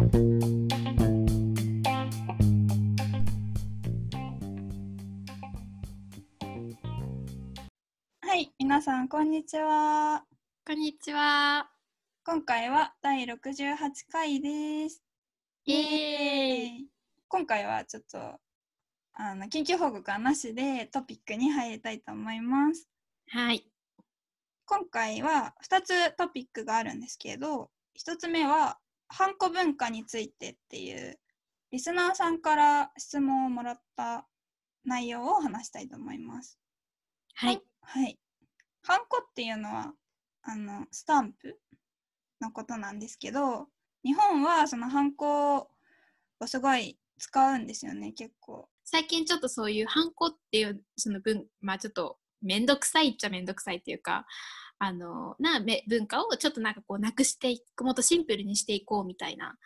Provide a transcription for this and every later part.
はい、皆さんこんにちは。こんにちは。今回は第68回です。イエーイ。今回はちょっとあの緊急報告はなしでトピックに入りたいと思います。はい。今回は2つトピックがあるんですけど、1つ目はハンコ文化についてっていうリスナーさんから質問をもらった内容を話したいと思います。はい。はい。ハンコっていうのはあのスタンプのことなんですけど、日本はそのハンコをすごい使うんですよね、結構。最近ちょっとそういうハンコっていうその文、まあちょっとめんどくさいっちゃめんどくさいっていうか、あの、なめ文化をちょっとなんかこうなくしていく、もっとシンプルにしていこうみたいな。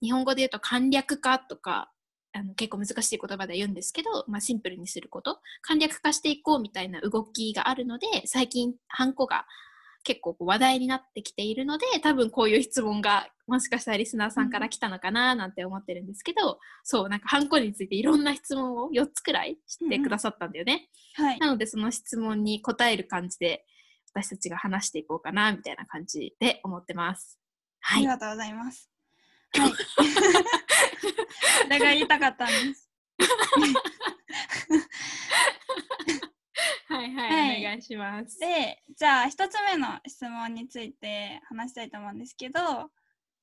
日本語で言うと簡略化とか、あの結構難しい言葉で言うんですけど、まあ、シンプルにすること簡略化していこうみたいな動きがあるので最近ハンコが結構話題になってきているので多分こういう質問がもしかしたらリスナーさんから来たのかななんて思ってるんですけど、そうなんかハンコについていろんな質問を4つくらいしてくださったんだよね、はい。なのでその質問に答える感じで私たちが話していこうかなみたいな感じで思ってますはいありがとうございます。はい。それが言いたかったんです。はいはい、はいお願いしますで、じゃあ一つ目の質問について話したいと思うんですけど、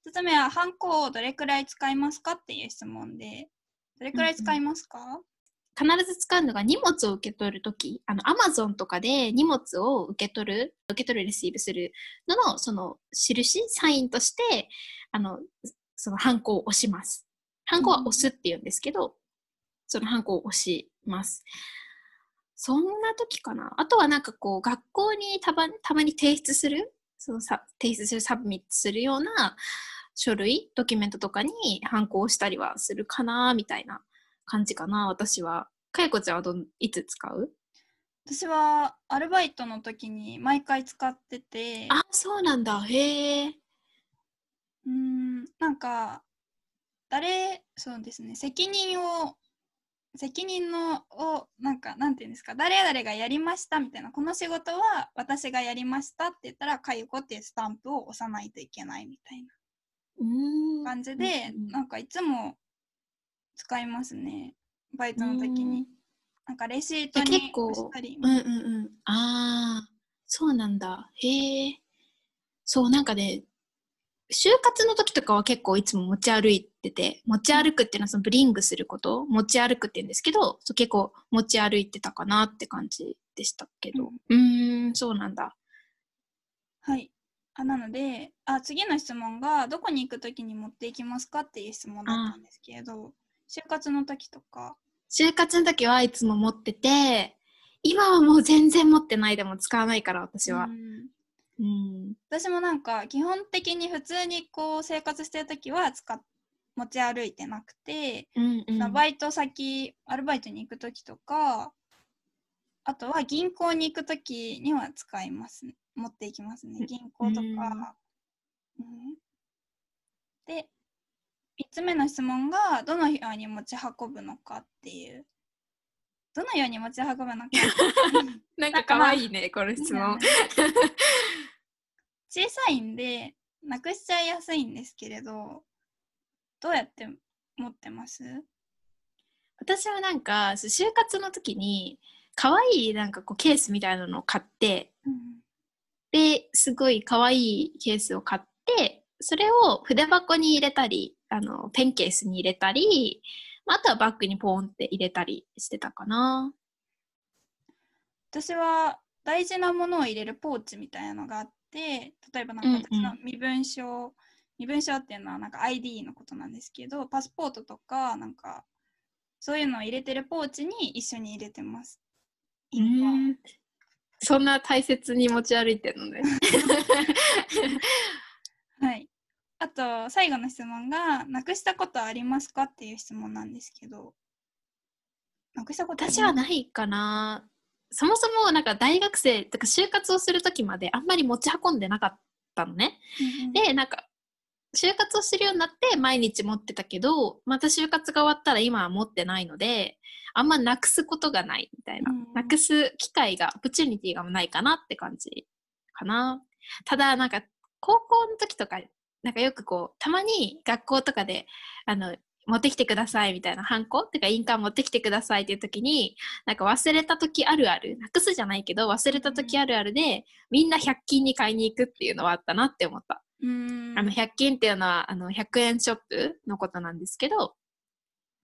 一つ目はハンコをどれくらい使いますかっていう質問で、どれくらい使いますか、必ず使うのが荷物を受け取るとき、あの、アマゾンとかで荷物を受け取る、受け取る、 receive するのの、その、印、サインとして、あの、その、ハンコを押します。ハンコは押すって言うんですけど、そのハンコを押します。そんな時かな。あとはなんかこう、学校にたまたまに提出する、そのさ提出する、 submit するような書類、ドキュメントとかにハンコを押したりはするかな、みたいな感じかな、私は。かやこちゃんはどんいつ使う？私はアルバイトの時に毎回使ってて、あ、そうなんだ。へえ。うーん、なんか、誰、そうですね、責任を、責任のを、なんか、なんていうんですか、誰々がやりましたみたいな、この仕事は私がやりましたって言ったら、かゆこっていうスタンプを押さないといけないみたいな。感じで、うんうんなんかいつも使いますね、バイトの時に。なんかレシートにしたり。うんうんうん。ああ、そうなんだ。へえ。そう、なんかね、就活の時とかは結構いつも持ち歩いてて、持ち歩くっていうのはそのブリングすること、持ち歩くって言うんですけど、そう結構持ち歩いてたかなって感じでしたけど。うーん、そうなんだ。はい。あなのであ、次の質問が、どこに行くときに持っていきますかっていう質問だったんですけれど、就活の時とか、就活の時はいつも持ってて、今はもう全然持ってないでも使わないから、私はう。んうん。私もなんか、基本的に普通にこう生活してる時は使っ持ち歩いてなくて、うんうん。バイト先、アルバイトに行く時とか、あとは銀行に行く時には使いますね。持っていきますね。銀行とか。うんで、3つ目の質問が、どのように持ち運ぶのかっていう。どのように持ち運ぶのか。なんか可愛いね、この質問。小さいんで、なくしちゃいやすいんですけれど、どうやって持ってます？私はなんか就活の時に可愛いなんかこうケースみたいなのを買ってうんですごい可愛いケースを買ってそれを筆箱に入れたりあのペンケースに入れたりまああとはバッグにポンって入れたりしてたかな私は大事なものを入れるポーチみたいなのがあって例えばなんか私の身分証、身分証っていうのはなんか ID のことなんですけどパスポートとかなんかそういうのを入れてるポーチに一緒に入れてます。今うんそんな大切に持ち歩いてるのねはい。あと最後の質問がなくしたことありますか？っていう質問なんですけど。なくしたこと私はないかな。そもそもなんか大学生とか就活をする時まであんまり持ち運んでなかったのね。うんうん。でなんか就活をするようになって毎日持ってたけど、また就活が終わったら今は持ってないので、あんまなくすことがないみたいな。うんなくす機会が、オプチュニティがないかなって感じかな。ただ、なんか、高校の時とか、なんかよくこう、たまに学校とかで、あの、持ってきてくださいみたいな、ハンコ？っていうか印鑑持ってきてくださいっていう時に、なんか忘れた時あるある、なくすじゃないけど、忘れた時あるあるで、みんな100均に買いに行くっていうのはあったなって思った。うん。あの100均っていうのはあの100円ショップのことなんですけど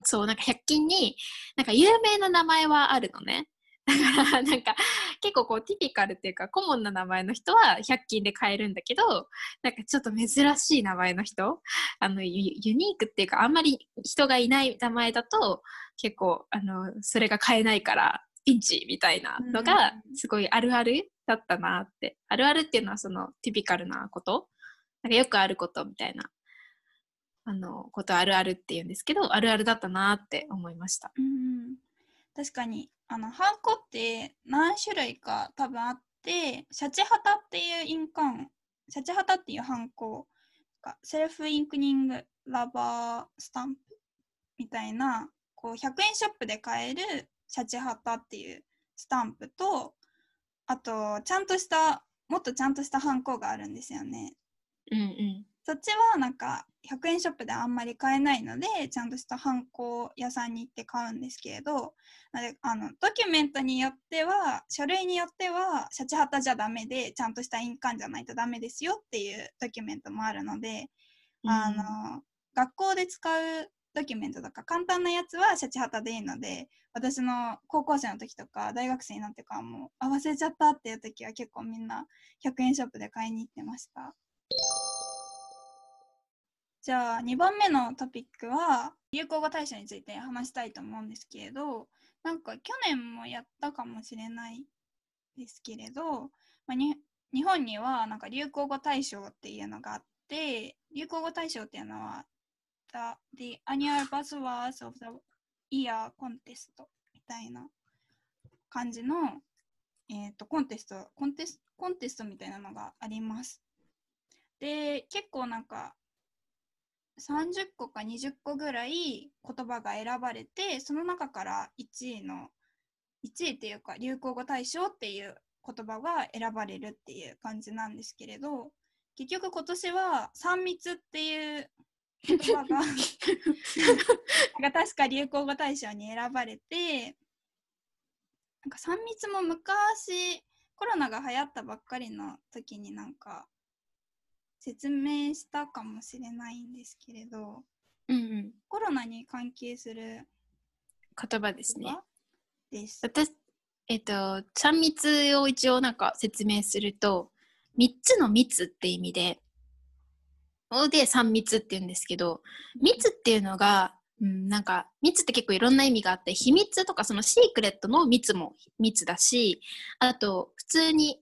そうなんか100均になんか有名な名前はあるのねだからなんか結構こうティピカルっていうかコモンな名前の人は100均で買えるんだけどなんかちょっと珍しい名前の人あのユユニークっていうかあんまり人がいない名前だと結構あのそれが買えないからピンチみたいなのがうん。すごいあるあるだったなって。あるあるっていうのはそのティピカルなこと？なんかよくあることみたいなあのことあるあるっていうんですけどあるあるだったなって思いました。うん。確かにあのハンコって何種類か多分あってシャチハタっていう印鑑シャチハタっていうハンコがセルフインクニングラバースタンプみたいなこう100円ショップで買えるシャチハタっていうスタンプとあとちゃんとしたもっとちゃんとしたハンコがあるんですよね。うんうんそっちはなんか100円ショップであんまり買えないのでちゃんとしたハンコ屋さんに行って買うんですけれどあのドキュメントによっては書類によってはシャチハタじゃダメでちゃんとした印鑑じゃないとダメですよっていうドキュメントもあるので、あの学校で使うドキュメントとか簡単なやつはシャチハタでいいので私の高校生の時とか大学生になってからもあ忘れちゃったっていう時は結構みんな100円ショップで買いに行ってました。じゃあ2番目のトピックは流行語大賞について話したいと思うんですけれどなんか去年もやったかもしれないですけれど、まあ、に日本にはなんか流行語大賞っていうのがあって流行語大賞っていうのは The, the Annual Buzzwords of the Year Contest みたいな感じの、えー、とコンテストコンテスコンテストみたいなのがあります。で結構なんか30個か20個ぐらい言葉が選ばれてその中から1位の1位っていうか流行語大賞っていう言葉が選ばれるっていう感じなんですけれど結局今年は3密っていう言葉がが確か流行語大賞に選ばれてなんか3密も昔コロナが流行ったばっかりの時になんか説明したかもしれないんですけれどうんうんコロナに関係する言葉ですね。です。私えっ、と3密を一応なんか説明すると3つの密って意味でで3密って言うんですけど密っていうのが、うん、なんか密って結構いろんな意味があって秘密とかそのシークレットの密も密だしあと普通に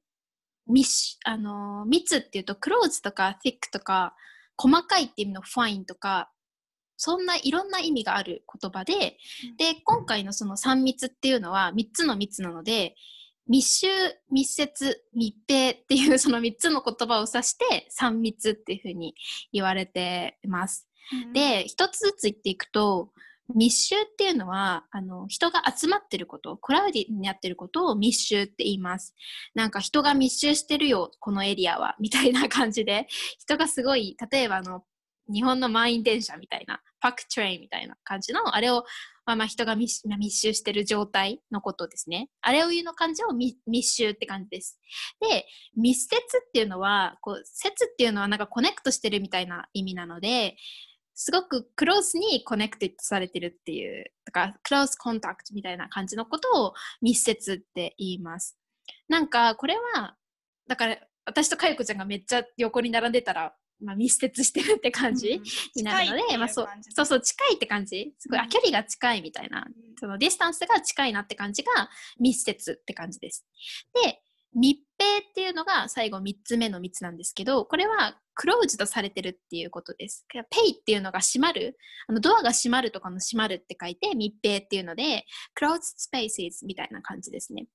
密あのー密っていうとクローズとか thick とか細かいっていう意味のファインとかそんないろんな意味がある言葉で、うんで今回のその3密っていうのは3つの密なので密集密接密閉っていう その3つの言葉を指して3密っていうふうに言われています。うん、で一つずつ言っていくと密集っていうのはあの人が集まってること crowded になってることを密集って言います。なんか人が密集してるよこのエリアはみたいな感じで人がすごい例えばあの日本の満員電車みたいな packed train みたいな感じのあれを、まあ、まあ人が密集してる状態のことですね。あれを言うの感じを密密集って感じです。で密接っていうのはこう接っていうのはなんか connect してるみたいな意味なのですごく close に connected されてるっていう、とか、 close contact みたいな感じのことを密接って言います。なんか、これは、だから、私とかよこちゃんがめっちゃ横に並んでたら、まあ、密接してるって感じになるので、まあそうそうそう、近いって感じ。すごい、あ、うん距離が近いみたいな、その distance が近いなって感じが密接って感じです。で、密閉っていうのが最後3つ目の密なんですけど、これは closed されてるっていうことです。閉っていうのが閉まる、あのドアが閉まるとかの閉まるって書いて密閉っていうので、closed spaces みたいな感じですね。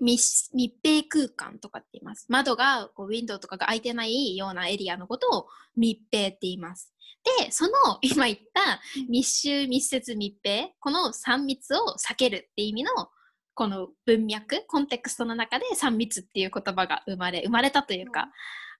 密密閉空間とかって言います。窓がこうウィンドウとかが開いてないようなエリアのことを密閉って言います。で、その今言った密集、密接、密閉、この3密を避けるって意味のこの文脈、コンテクストの中で3密っていう言葉が生まれ、生まれたというか、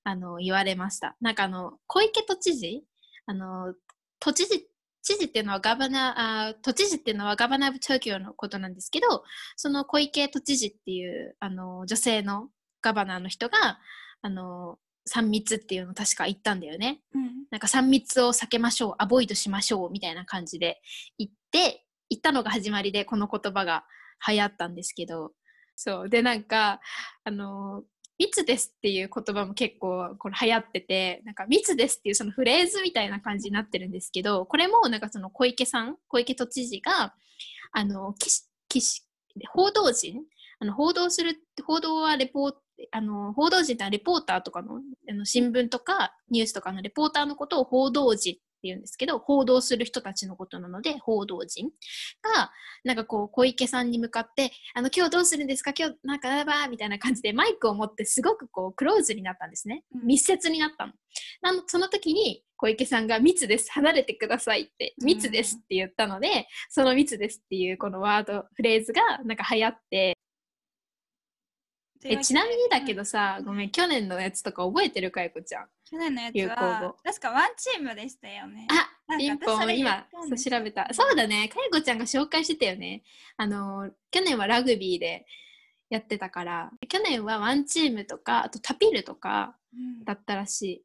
あの、言われました。なんかあの、小池都知事、あの、都知事知事っていうのはガバナー、都知事っていうのはガバナー・ブ・東京のことなんですけど、その小池都知事っていうあの女性のガバナーの人が、あの、3密っていうのを確か言ったんだよね。うんなんか3密を避けましょう、アボイドしましょうみたいな感じで言って、言ったのが始まりでこの言葉が流行ったんですけど、そう。で、なんか、あの、密ですっていう言葉も結構これ流行ってて、なんか密ですっていうそのフレーズみたいな感じになってるんですけど、これもなんかその小池さん、小池都知事が、あの、岸報道陣あの報道する、報道はレポート、あの報道陣ってのはレポーターとかのあの新聞とかニュースとかのレポーターのことを報道陣って言うんですけど報道する人たちのことなので報道陣がなんかこう小池さんに向かってあの今日どうするんですか？今日なんかやばーみたいな感じでマイクを持ってすごくこうクローズになったんですね。うん。密接になったの。なのその時に小池さんが「密です。離れてください」って「うん。密です」って言ったので、その「密です」っていうこのワードフレーズがなんか流行ってえちなみにだけどさ、ごめん去年のやつとか覚えてるかいこちゃん。去年のやつは語。確かワンチームでしたよね。あピンポン今そう調べた。そうだね。かいこちゃんが紹介してたよね。あの去年はラグビーでやってたから。去年はワンチームとかあとタピルとかうん。だったらしい。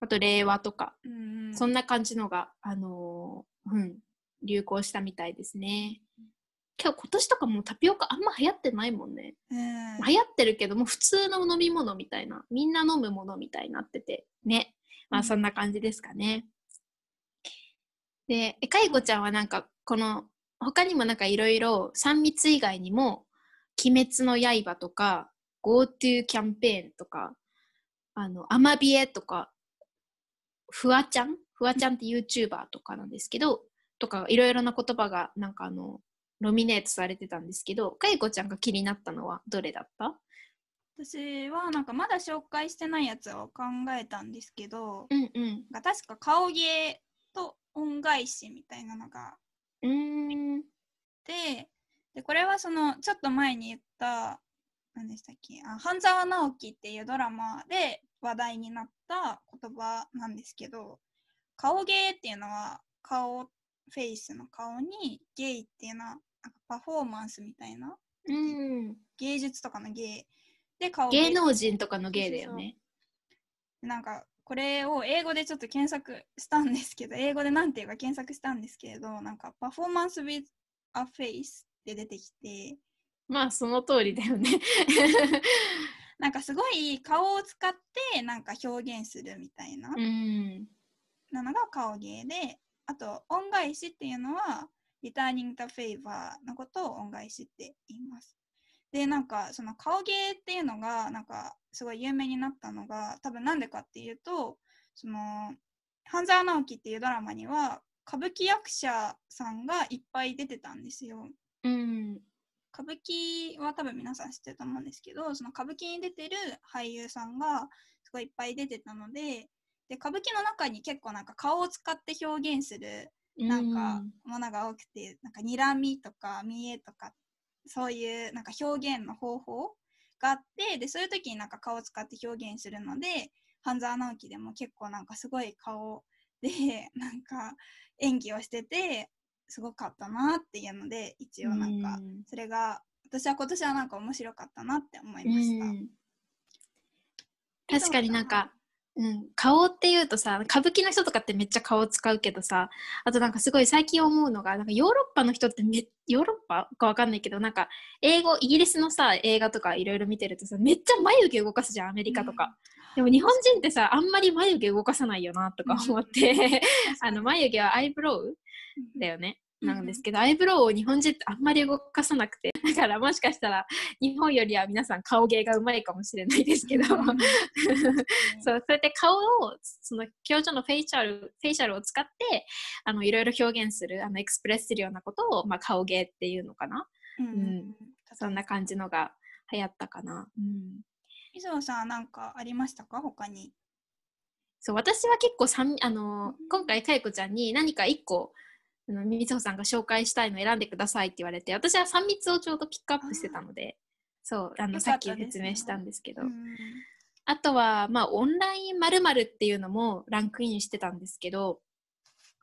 あと令和とか、うんうん。そんな感じのがあのーうん流行したみたいですね今日今年とかもうタピオカあんま流行ってないもんね。うん。流行ってるけどもう普通の飲み物みたいなみんな飲むものみたいになってて。ね。まうん。あそんな感じですかね、でえかいこちゃんはなんかこの他にもなんかいろいろ3密以外にも「鬼滅の刃」とか「GoTo キャンペーン」とかあのアマビエとかフワちゃん？フワちゃんって YouTuber とかなんですけどとかいろいろな言葉がなんかあのノミネートされてたんですけどかいこちゃんが気になったのはどれだった？私はなんかまだ紹介してないやつを考えたんですけど、うんうん。なんか確か顔芸と恩返しみたいなのがうーん。ででこれはそのちょっと前に言った何でしたっけ？あ半沢直樹っていうドラマで話題になった言葉なんですけど顔芸っていうのは顔フェイスの顔にゲイっていうのはパフォーマンスみたいなうん。芸術とかの芸で顔芸能人とかの芸だよね。なんかこれを英語でちょっと検索したんですけど英語でなんていうか検索したんですけれどなんかパフォーマンス with a face って出てきてまあその通りだよね。なんかすごい顔を使ってなんか表現するみたいなうん。なのが顔芸であと恩返しっていうのは returning the favor のことを恩返しって言います。でなんかその顔芸っていうのがなんかすごい有名になったのが多分なんでかっていうとその半沢直樹っていうドラマには歌舞伎役者さんがいっぱい出てたんですよ。うん。歌舞伎は多分皆さん知ってると思うんですけどその歌舞伎に出てる俳優さんがすごいいっぱい出てたのでで歌舞伎の中に結構なんか顔を使って表現するなんかものが多くてなんか睨みとか見えとかそういうなんか表現の方法があってでそういう時になんか顔を使って表現するので半沢直樹でも結構なんかすごい顔で なんか演技をしててすごかったなっていうので一応なんかうん。それが私は今年はなんか面白かったなって思いまうした。ん。確かになんか、うん、顔っていうとさ歌舞伎の人とかってめっちゃ顔使うけどさあとなんかすごい最近思うのがなんかヨーロッパの人ってめヨーロッパかわかんないけどなんか英語イギリスのさ映画とかいろいろ見てるとさめっちゃ眉毛動かすじゃんアメリカとか、でも日本人ってさあんまり眉毛動かさないよなとか思って、あの眉毛はアイブロウだよね。なんですけど、アイブロウを日本人ってあんまり動かさなくて、だからもしかしたら日本よりは皆さん顔芸がうまいかもしれないですけど、うん そうそうやって顔をその表情のフェイシャルフェイシャルを使ってあのいろいろ表現するあの express するようなことを、まあ、顔芸っていうのかな。うんうんそんな感じのが流行ったかな。うん。みずほさんなんかありましたか？他に。そう、私は結構三あの、今回かいこちゃんに何か一個、あのみずほさんが紹介したいの選んでくださいって言われて、私は3密をちょうどピックアップしてたので、そう、あの、よさっき説明したんですけど、うんあとは、まあ、オンラインまるっていうのもランクインしてたんですけど、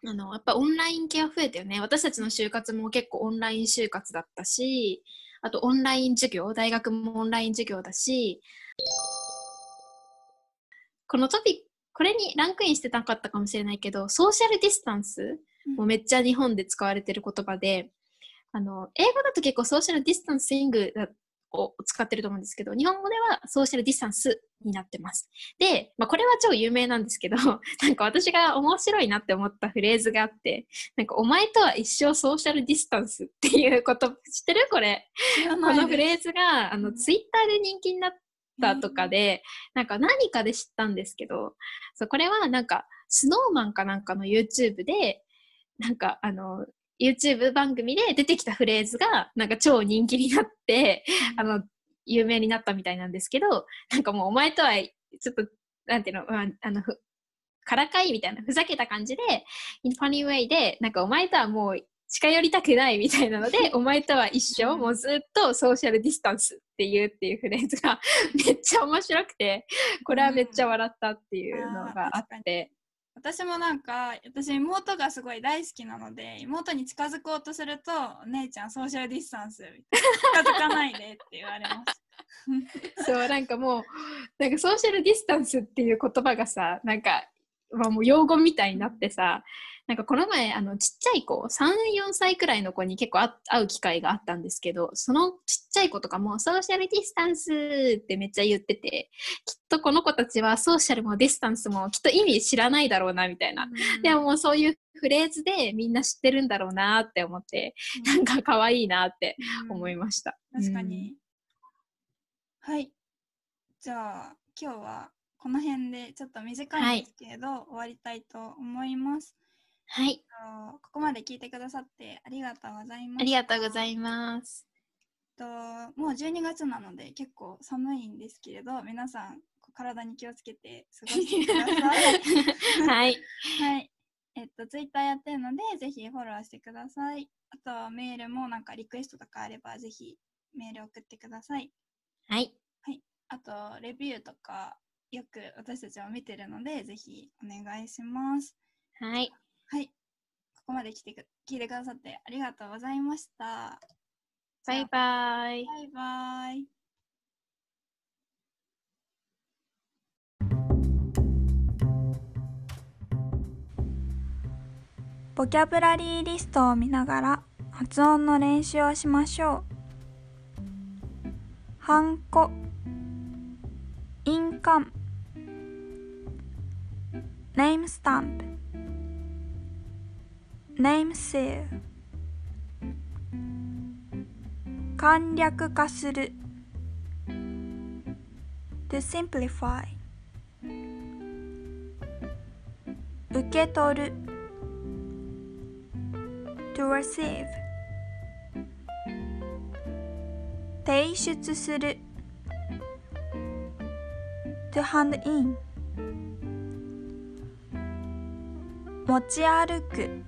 あの、やっぱオンライン系は増えたよね。私たちの就活も結構オンライン就活だったし、あとオンライン授業、大学もオンライン授業だし、このトピック、これにランクインしてなかったかもしれないけど、ソーシャルディスタンスもめっちゃ日本で使われてる言葉で、あの、英語だと結構 social distancing を使ってると思うんですけど、日本語ではソーシャルディスタンスになってます。で、まあ、これは超有名なんですけど、なんか私が面白いなって思ったフレーズがあって、なんかお前とは一生ソーシャルディスタンスっていうこと、知ってる？これ。このフレーズが、あの、うん。ツイッターで人気になったとかで、なんか何かで知ったんですけど、そう、これはなんか、 Snow Man かなんかの YouTube で、なんか、あの、YouTube 番組で出てきたフレーズが、なんか超人気になって、あの、有名になったみたいなんですけど、なんかもうお前とは、ちょっと、なんていうの、まあ、あの、ふからかいみたいな、ふざけた感じで、in funny way で、なんかお前とはもう近寄りたくないみたいなので、お前とは一生、もうずっとソーシャルディスタンスっていうっていうフレーズが めっちゃ面白くて、これはめっちゃ笑ったっていうのがあって、私もなんか私妹がすごい大好きなので妹に近づこうとすると「お姉ちゃんソーシャルディスタンス」みたいな近づかないでって言われます。そう、なんかもう、なんかソーシャルディスタンスっていう言葉がさ、なんか、まあ、もう用語みたいになってさ、なんかこの前、あの、ちっちゃい子、3、4歳くらいの子に結構あ会う機会があったんですけど、そのちっちゃい子とかも、ソーシャルディスタンスってめっちゃ言ってて、きっとこの子たちはソーシャルもディスタンスもきっと意味知らないだろうな、みたいな。でももうそういうフレーズでみんな知ってるんだろうなって思って、なんか可愛いなって思いまました。す。確かに。はい。じゃあ今日はこの辺でちょっと短いんですけれど、終わりたいと思います。はい。ここまで聞いてくださってありがとうございます。ありがとうございます。ともう12月なので結構寒いんですけれど皆さん体に気をつけて過ごしてください。はい。はい。えっと、ツイッターやってるので、ぜひフォローしてください。あとはメールもなんかリクエストとかあれば、ぜひメール送ってください。はい。あと、レビューとかよく私たちは見てるので、ぜひお願いします。はい。はい。ここまで来てく聞いてくださってありがとうございました。バイバイ。バイバイ。ボキャブラリーリストを見ながら発音の練習をしましょう。ハンコ、印鑑、ネームスタンプ、ネームシール。簡略化する to simplify 受け取る to receive 提出する to hand in 持ち歩く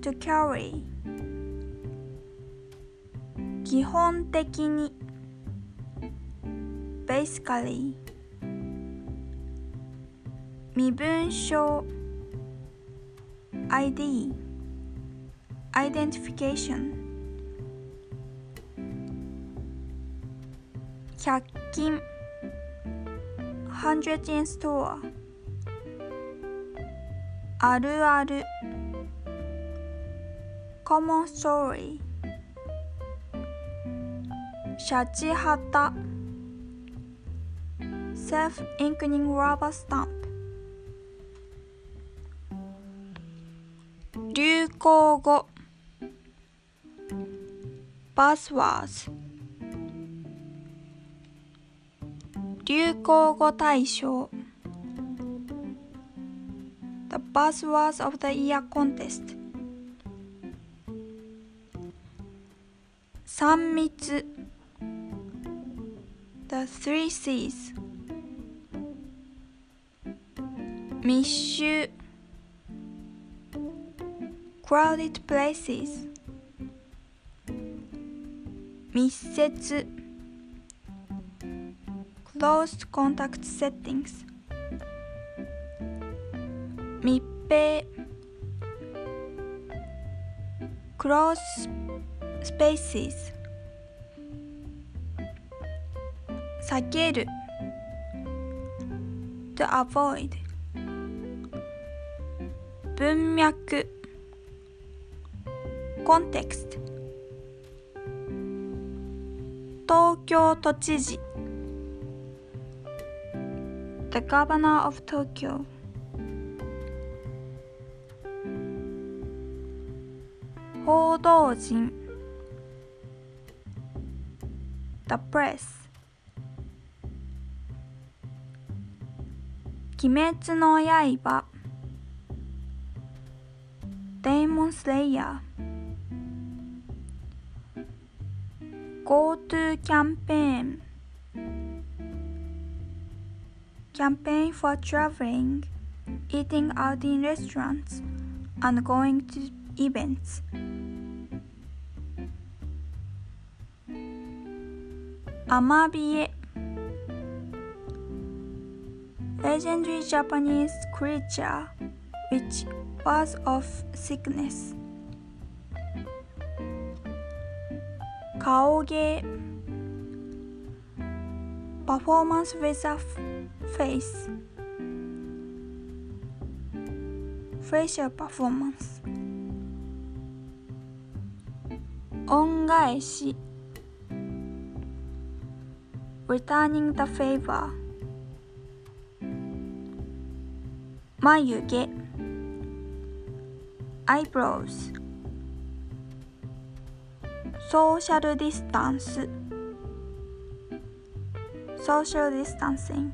to carry 基本的に basically 身分証 ID identification 100均100円ストアあるある common story シャチハタ Self Inking Rubber Stamp 流行語 Buzzwords 流行語大賞 Buzzwords of the Year Contest 3密 The Three C's 密集 Crowded places 密接 Closed contact settings 密閉 Close spaces 避ける to avoid 文脈 context 東京都知事 The Governor of Tokyo 報道陣 The Press 鬼滅の刃 Demon Slayer GoTo campaign campaign for traveling, eating out in restaurants, and going to events. Amabie Legendary Japanese creature which was of sickness. Kaoge Performance with a face facial performance 恩返し returning the favor 眉毛 eyebrows social distance social distancing